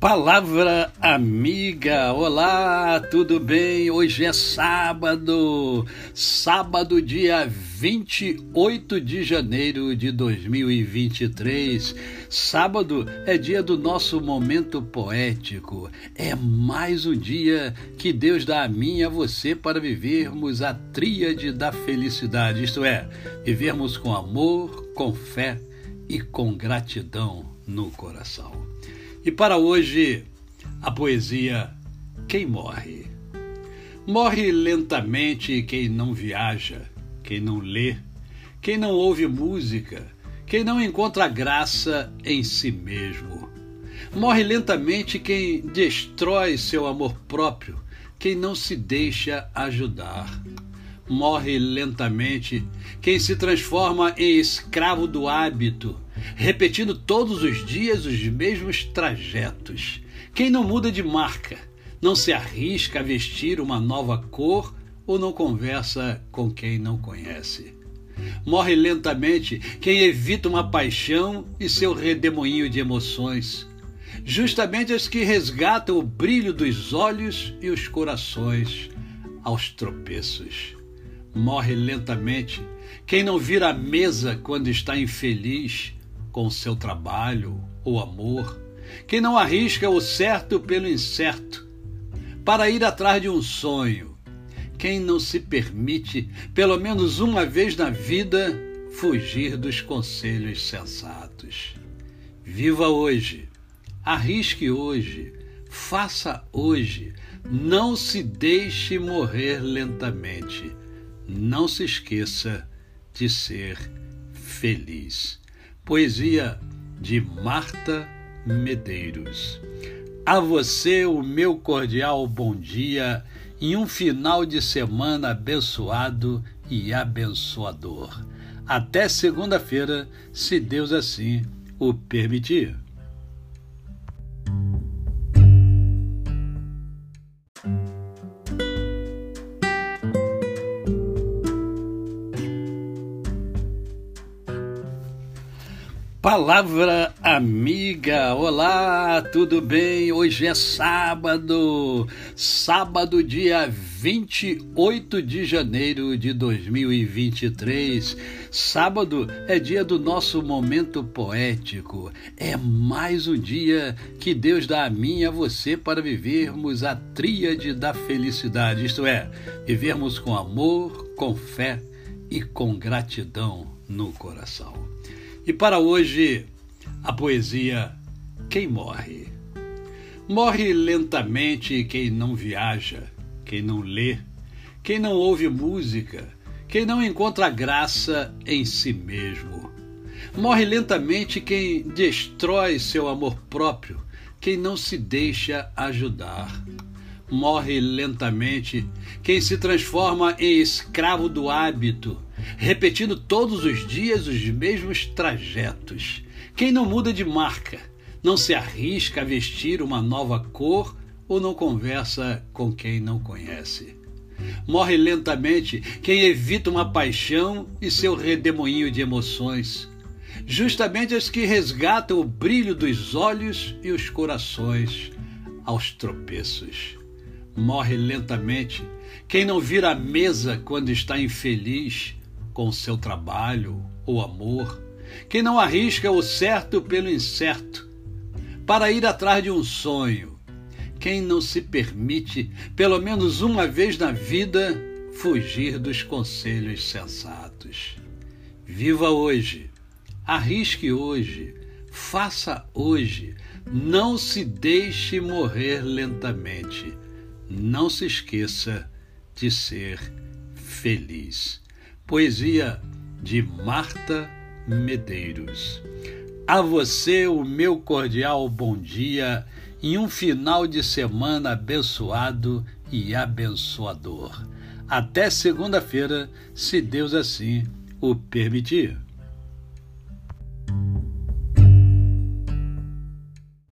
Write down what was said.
Palavra amiga, olá, tudo bem? Hoje é sábado, sábado, dia 28 de janeiro de 2023. Sábado é dia do nosso momento poético, é mais um dia que Deus dá a mim e a você para vivermos a tríade da felicidade, isto é, vivermos com amor, com fé e com gratidão no coração. E para hoje, a poesia Quem Morre. Morre lentamente quem não viaja, quem não lê, quem não ouve música, quem não encontra graça em si mesmo. Morre lentamente quem destrói seu amor próprio, quem não se deixa ajudar. Morre lentamente quem se transforma em escravo do hábito, repetindo todos os dias os mesmos trajetos. Quem não muda de marca, não se arrisca a vestir uma nova cor ou não conversa com quem não conhece. Morre lentamente quem evita uma paixão e seu redemoinho de emoções, justamente as que resgatam o brilho dos olhos e os corações aos tropeços. Morre lentamente quem não vira a mesa quando está infeliz com o seu trabalho ou amor, quem não arrisca o certo pelo incerto, para ir atrás de um sonho, quem não se permite, pelo menos uma vez na vida, fugir dos conselhos sensatos. Viva hoje, arrisque hoje, faça hoje, não se deixe morrer lentamente, não se esqueça de ser feliz. Poesia de Marta Medeiros. A você o meu cordial bom dia em um final de semana abençoado e abençoador. Até segunda-feira, se Deus assim o permitir. Palavra amiga, olá, tudo bem? Hoje é sábado, sábado, dia 28 de janeiro de 2023. Sábado é dia do nosso momento poético, é mais um dia que Deus dá a mim e a você para vivermos a tríade da felicidade, isto é, vivermos com amor, com fé e com gratidão no coração. E para hoje, a poesia Quem Morre. Morre lentamente quem não viaja, quem não lê, quem não ouve música, quem não encontra graça em si mesmo. Morre lentamente quem destrói seu amor próprio, quem não se deixa ajudar. Morre lentamente quem se transforma em escravo do hábito, repetindo todos os dias os mesmos trajetos. Quem não muda de marca, não se arrisca a vestir uma nova cor ou não conversa com quem não conhece. Morre lentamente quem evita uma paixão e seu redemoinho de emoções, justamente as que resgatam o brilho dos olhos e os corações aos tropeços. Morre lentamente quem não vira a mesa quando está infeliz com o seu trabalho ou amor, quem não arrisca o certo pelo incerto, para ir atrás de um sonho, quem não se permite, pelo menos uma vez na vida, fugir dos conselhos sensatos. Viva hoje, arrisque hoje, faça hoje, não se deixe morrer lentamente. Não se esqueça de ser feliz. Poesia de Marta Medeiros. A você o meu cordial bom dia em um final de semana abençoado e abençoador. Até segunda-feira, se Deus assim o permitir.